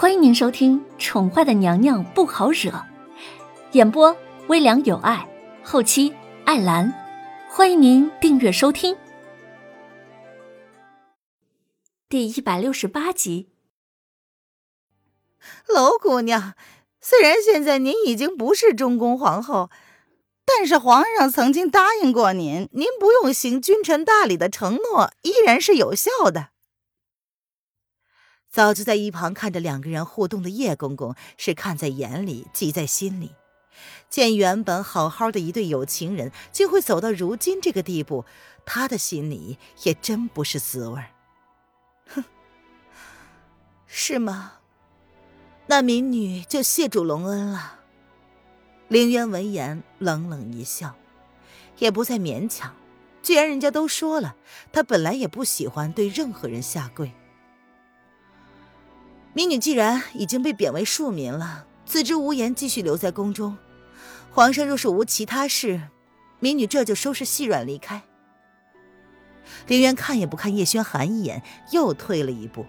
欢迎您收听《宠坏的娘娘不好惹》，演播微凉有爱，后期艾兰。欢迎您订阅收听。第一百六十八集，娄姑娘，虽然现在您已经不是中宫皇后，但是皇上曾经答应过您，您不用行君臣大礼的承诺依然是有效的。早就在一旁看着两个人互动的叶公公是看在眼里，记在心里。见原本好好的一对有情人，竟会走到如今这个地步，他的心里也真不是滋味。哼，是吗？那民女就谢主隆恩了。凌渊闻言冷冷一笑，也不再勉强。既然人家都说了，他本来也不喜欢对任何人下跪。民女既然已经被贬为庶民了，自知无言，继续留在宫中。皇上若是无其他事，民女这就收拾细软离开。林渊看也不看叶轩寒一眼，又退了一步。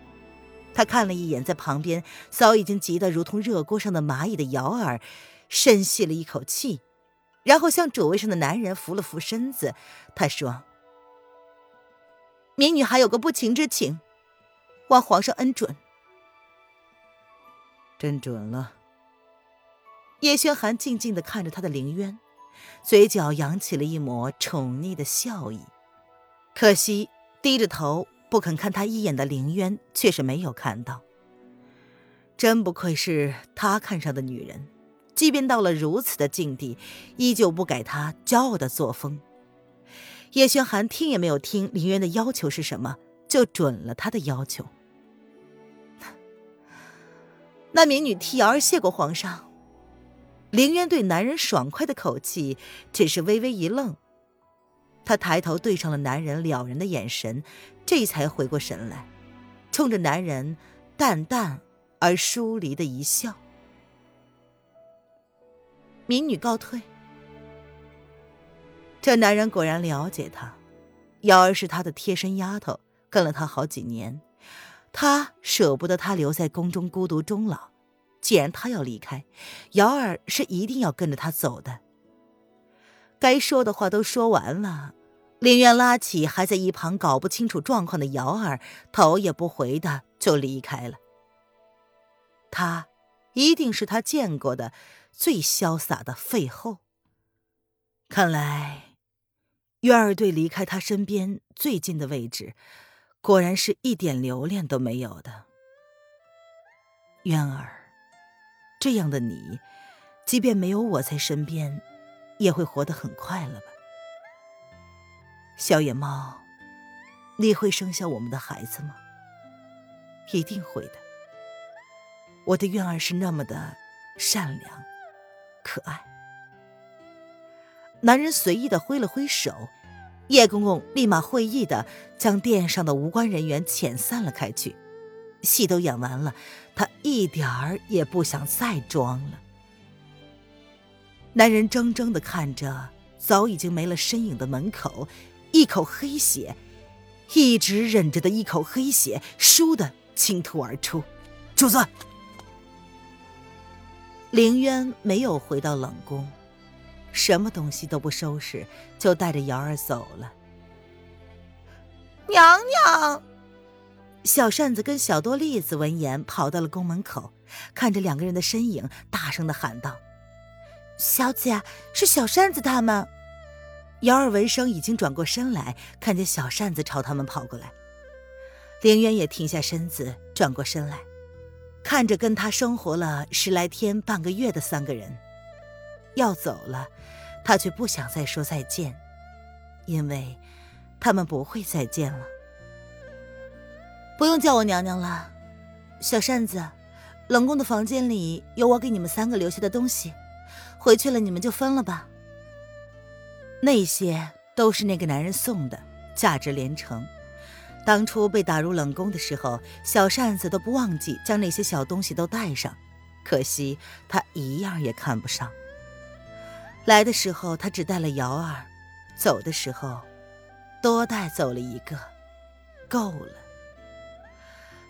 他看了一眼在旁边早已经急得如同热锅上的蚂蚁的瑶儿，深吸了一口气，然后向主位上的男人扶了扶身子。他说：“民女还有个不情之请，望皇上恩准。”真准了。叶轩寒静静的看着他的凌渊，嘴角扬起了一抹宠溺的笑意。可惜低着头不肯看他一眼的凌渊，却是没有看到。真不愧是他看上的女人，即便到了如此的境地，依旧不改他骄傲的作风。叶轩寒听也没有听凌渊的要求是什么，就准了他的要求。那民女替瑶儿谢过皇上。凌渊对男人爽快的口气，只是微微一愣。他抬头对上了男人了然的眼神，这才回过神来，冲着男人淡淡而疏离的一笑。民女告退。这男人果然了解他，瑶儿是他的贴身丫头，跟了他好几年。他舍不得她留在宫中孤独终老，既然他要离开，瑶儿是一定要跟着他走的。该说的话都说完了，林渊拉起还在一旁搞不清楚状况的瑶儿，头也不回的就离开了。他一定是他见过的最潇洒的废后。看来，渊儿对离开他身边最近的位置。果然是一点留恋都没有的，渊儿，这样的你，即便没有我在身边，也会活得很快乐吧？小野猫，你会生下我们的孩子吗？一定会的。我的渊儿是那么的善良、可爱。男人随意的挥了挥手。叶公公立马会意的将殿上的无关人员遣散了开去，戏都演完了，他一点儿也不想再装了。男人怔怔的看着早已经没了身影的门口，一口黑血，一直忍着的一口黑血，倏的倾吐而出。主子，凌渊没有回到冷宫。什么东西都不收拾，就带着瑶儿走了。娘娘，小扇子跟小多栗子闻言跑到了宫门口，看着两个人的身影，大声的喊道：“小姐，是小扇子他们。”瑶儿闻声已经转过身来，看见小扇子朝他们跑过来。凌渊也停下身子，转过身来，看着跟他生活了十来天、半个月的三个人。要走了，他却不想再说再见，因为他们不会再见了。不用叫我娘娘了，小扇子，冷宫的房间里有我给你们三个留下的东西，回去了你们就分了吧。那些都是那个男人送的，价值连城。当初被打入冷宫的时候，小扇子都不忘记将那些小东西都带上，可惜他一样也看不上。来的时候他只带了瑶儿，走的时候多带走了一个，够了。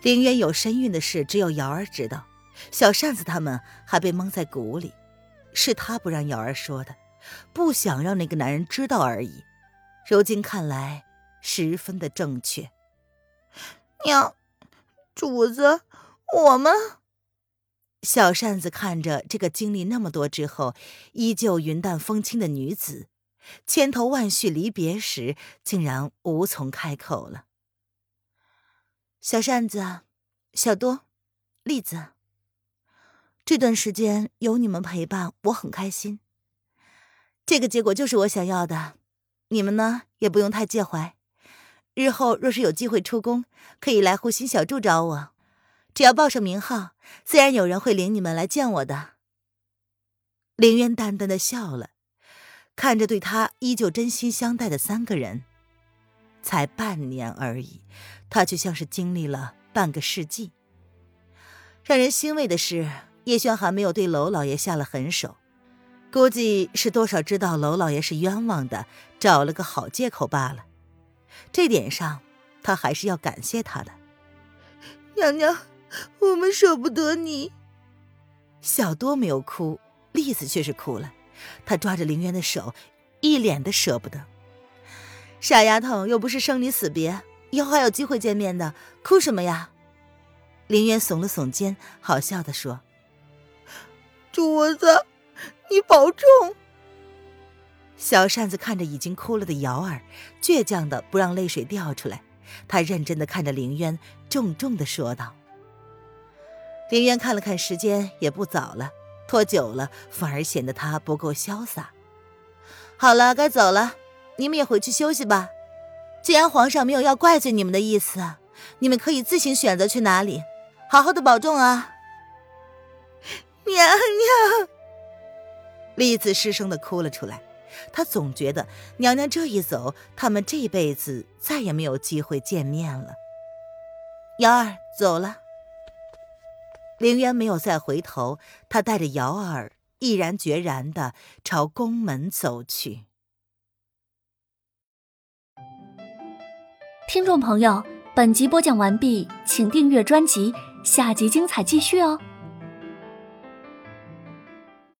凌渊有身孕的事只有瑶儿知道，小扇子他们还被蒙在鼓里，是他不让瑶儿说的，不想让那个男人知道而已。如今看来，十分的正确。娘，主子，我们。小扇子看着这个经历那么多之后依旧云淡风轻的女子，千头万绪离别时，竟然无从开口了。小扇子，小多，栗子，这段时间有你们陪伴，我很开心。这个结果就是我想要的，你们呢也不用太介怀。日后若是有机会出宫，可以来护心小筑找我。只要报上名号，自然有人会领你们来见我的。凌渊淡淡的笑了，看着对他依旧真心相待的三个人，才半年而已，他却像是经历了半个世纪。让人欣慰的是，叶轩还没有对娄老爷下了狠手，估计是多少知道娄老爷是冤枉的，找了个好借口罢了。这点上，他还是要感谢他的，娘娘。我们舍不得你，小多没有哭，栗子却是哭了。她抓着凌渊的手，一脸的舍不得。傻丫头，又不是生离死别，以后还有机会见面的，哭什么呀？凌渊耸了耸肩，好笑的说：“主子，你保重。”小扇子看着已经哭了的瑶儿，倔强的不让泪水掉出来。他认真的看着凌渊，重重的说道。林渊看了看时间，也不早了，拖久了反而显得他不够潇洒。好了，该走了，你们也回去休息吧。既然皇上没有要怪罪你们的意思，你们可以自行选择去哪里。好好的保重啊，娘娘。栗子失声的哭了出来，她总觉得娘娘这一走，他们这辈子再也没有机会见面了。瑶儿走了。凌渊没有再回头，他带着瑶儿毅然决然的朝宫门走去。听众朋友，本集播讲完毕，请订阅专辑，下集精彩继续哦。